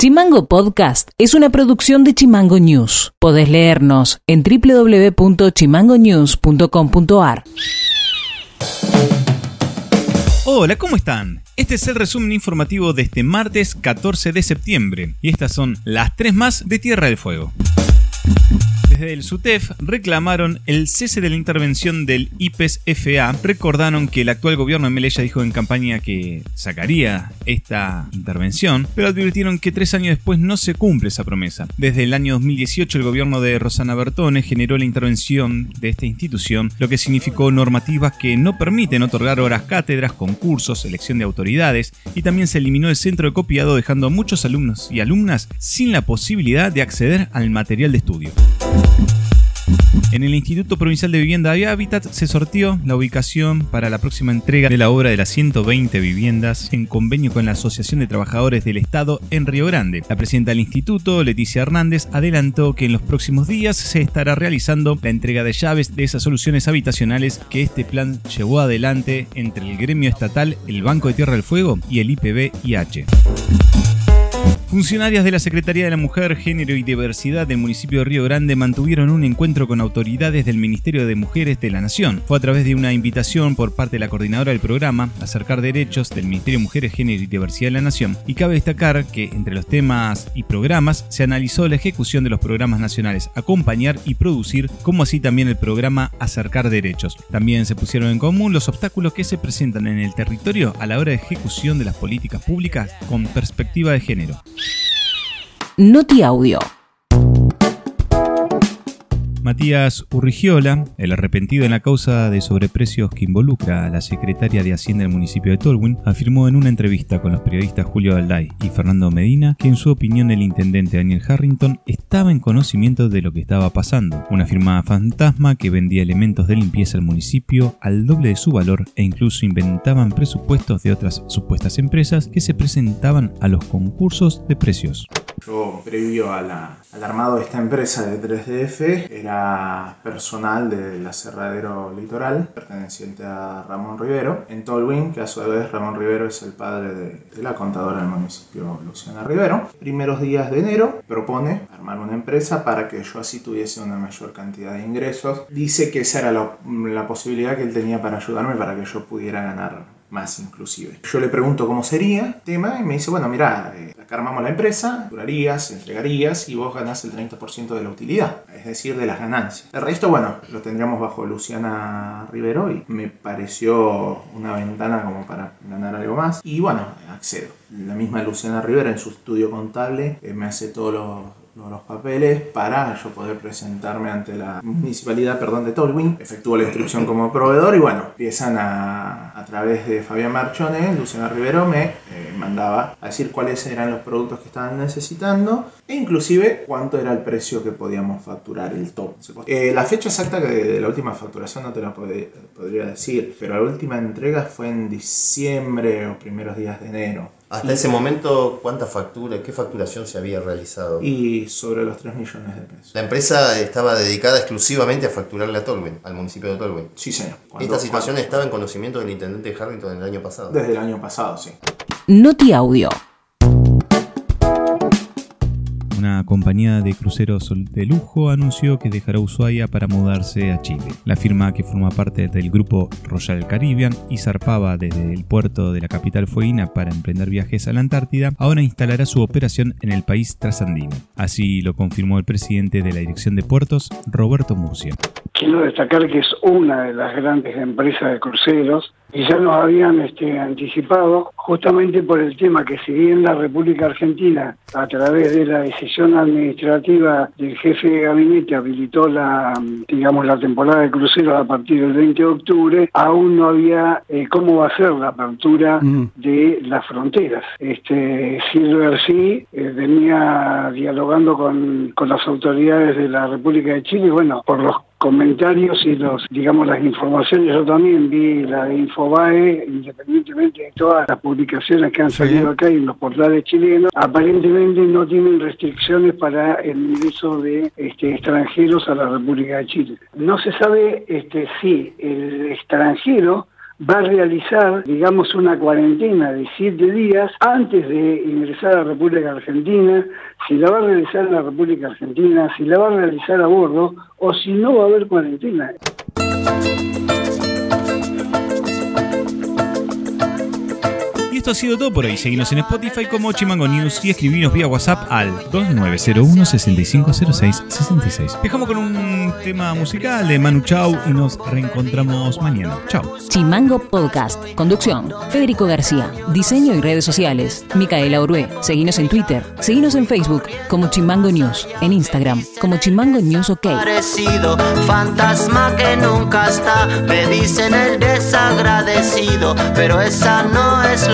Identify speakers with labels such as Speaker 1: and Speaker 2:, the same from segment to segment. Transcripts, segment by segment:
Speaker 1: Chimango Podcast es una producción de Chimango News. Podés leernos en www.chimangonews.com.ar.
Speaker 2: Hola, ¿cómo están? Este es el resumen informativo de este martes 14 de septiembre y estas son las tres más de Tierra del Fuego. Desde el SUTEF reclamaron el cese de la intervención del IPES-FA. Recordaron que el actual gobierno de Melella dijo en campaña que sacaría esta intervención, pero advirtieron que tres años después no se cumple esa promesa. Desde el año 2018 el gobierno de Rosana Bertone generó la intervención de esta institución, lo que significó normativas que no permiten otorgar horas cátedras, concursos, elección de autoridades y también se eliminó el centro de copiado dejando a muchos alumnos y alumnas sin la posibilidad de acceder al material de estudio. En el Instituto Provincial de Vivienda y Hábitat se sortió la ubicación para la próxima entrega de la obra de las 120 viviendas en convenio con la Asociación de Trabajadores del Estado en Río Grande. La presidenta del instituto, Leticia Hernández, adelantó que en los próximos días se estará realizando la entrega de llaves de esas soluciones habitacionales que este plan llevó adelante entre el gremio estatal, el Banco de Tierra del Fuego y el IPB-IH. Funcionarias de la Secretaría de la Mujer, Género y Diversidad del municipio de Río Grande mantuvieron un encuentro con autoridades del Ministerio de Mujeres de la Nación. Fue a través de una invitación por parte de la coordinadora del programa, Acercar Derechos del Ministerio de Mujeres, Género y Diversidad de la Nación. Y cabe destacar que entre los temas y programas se analizó la ejecución de los programas nacionales Acompañar y Producir, como así también el programa Acercar Derechos. También se pusieron en común los obstáculos que se presentan en el territorio a la hora de ejecución de las políticas públicas con perspectiva de género.
Speaker 1: Noti Audio.
Speaker 2: Matías Urrigiola, el arrepentido en la causa de sobreprecios que involucra a la secretaria de Hacienda del municipio de Tolwyn, afirmó en una entrevista con los periodistas Julio Alday y Fernando Medina que en su opinión el intendente Daniel Harrington estaba en conocimiento de lo que estaba pasando, una firma fantasma que vendía elementos de limpieza al municipio al doble de su valor e incluso inventaban presupuestos de otras supuestas empresas que se presentaban a los concursos de precios.
Speaker 3: Yo, previo al armado de esta empresa de 3DF, era personal del aserradero litoral, perteneciente a Ramón Rivero, en Tolwyn, que a su vez Ramón Rivero es el padre de, la contadora del municipio, Luciana Rivero. Primeros días de enero propone armar una empresa para que yo así tuviese una mayor cantidad de ingresos. Dice que esa era la, la posibilidad que él tenía para ayudarme para que yo pudiera ganar más inclusive. Yo le pregunto cómo sería el tema y me dice, bueno, mira, eh, armamos la empresa, durarías, entregarías y vos ganás el 30% de la utilidad, es decir, de las ganancias. El resto, bueno, lo tendríamos bajo Luciana Rivero y me pareció una ventana como para ganar algo más y bueno, accedo. La misma Luciana Rivero en su estudio contable eh, me hace todos los los papeles para yo poder presentarme ante la municipalidad perdón, de Tolwyn. Efectúo la inscripción como proveedor y bueno, empiezan a, a través de Fabián Marchone, Luciana Rivero me eh, mandaba a decir cuáles eran los productos que estaban necesitando e inclusive cuánto era el precio que podíamos facturar, el top. Eh, la fecha exacta de la última facturación no te la podría decir, pero la última entrega fue en diciembre o primeros días de enero.
Speaker 4: Hasta ese momento, ¿cuánta factura, qué facturación se había realizado?
Speaker 3: Y sobre los 3 millones de pesos.
Speaker 4: La empresa estaba dedicada exclusivamente a facturarle a Tolwyn, al municipio de Tolwyn.
Speaker 3: Sí, señor.
Speaker 4: ¿Esta situación estaba en conocimiento del intendente Harrington el año pasado?
Speaker 3: Desde el año pasado, sí.
Speaker 1: Noti Audio
Speaker 2: una compañía de cruceros de lujo anunció que dejará Ushuaia para mudarse a Chile. La firma que forma parte del grupo Royal Caribbean y zarpaba desde el puerto de la capital fueguina para emprender viajes a la Antártida, ahora instalará su operación en el país trasandino. Así lo confirmó el presidente de la Dirección de Puertos, Roberto Murcia.
Speaker 5: Quiero destacar que es una de las grandes empresas de cruceros ya nos habían este, anticipado justamente por el tema que si bien la República Argentina a través de la decisión administrativa del jefe de gabinete habilitó la digamos la temporada de cruceros a partir del 20 de octubre aún no había eh, cómo va a ser la apertura mm. de las fronteras este Silver Sea eh, venía dialogando con, con las autoridades de la República de Chile y bueno por los comentarios y los, digamos, las informaciones. Yo también vi la de Infobae, independientemente de todas las publicaciones que han salido acá en los portales chilenos, aparentemente no tienen restricciones para el ingreso de este, extranjeros a la República de Chile. No se sabe este, si el extranjero va a realizar, digamos, una cuarentena de siete días antes de ingresar a la República Argentina, si la va a realizar en la República Argentina, si la va a realizar a bordo o si no va a haber cuarentena.
Speaker 2: Esto ha sido todo por hoy. Seguimos en Spotify como Chimango News y escribinos vía WhatsApp al 2901 6506 66. Dejamos con un tema musical de Manu Chao y nos reencontramos mañana. Chao.
Speaker 1: Chimango Podcast. Conducción. Federico García. Diseño y redes sociales. Micaela Orué. Seguinos en Twitter. Seguinos en Facebook como Chimango News. En Instagram como Chimango News OK.
Speaker 6: Parecido, fantasma que nunca está. Me dicen el desagradecido, pero esa no es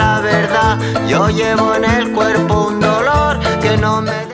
Speaker 6: Yo llevo en el cuerpo un dolor que no me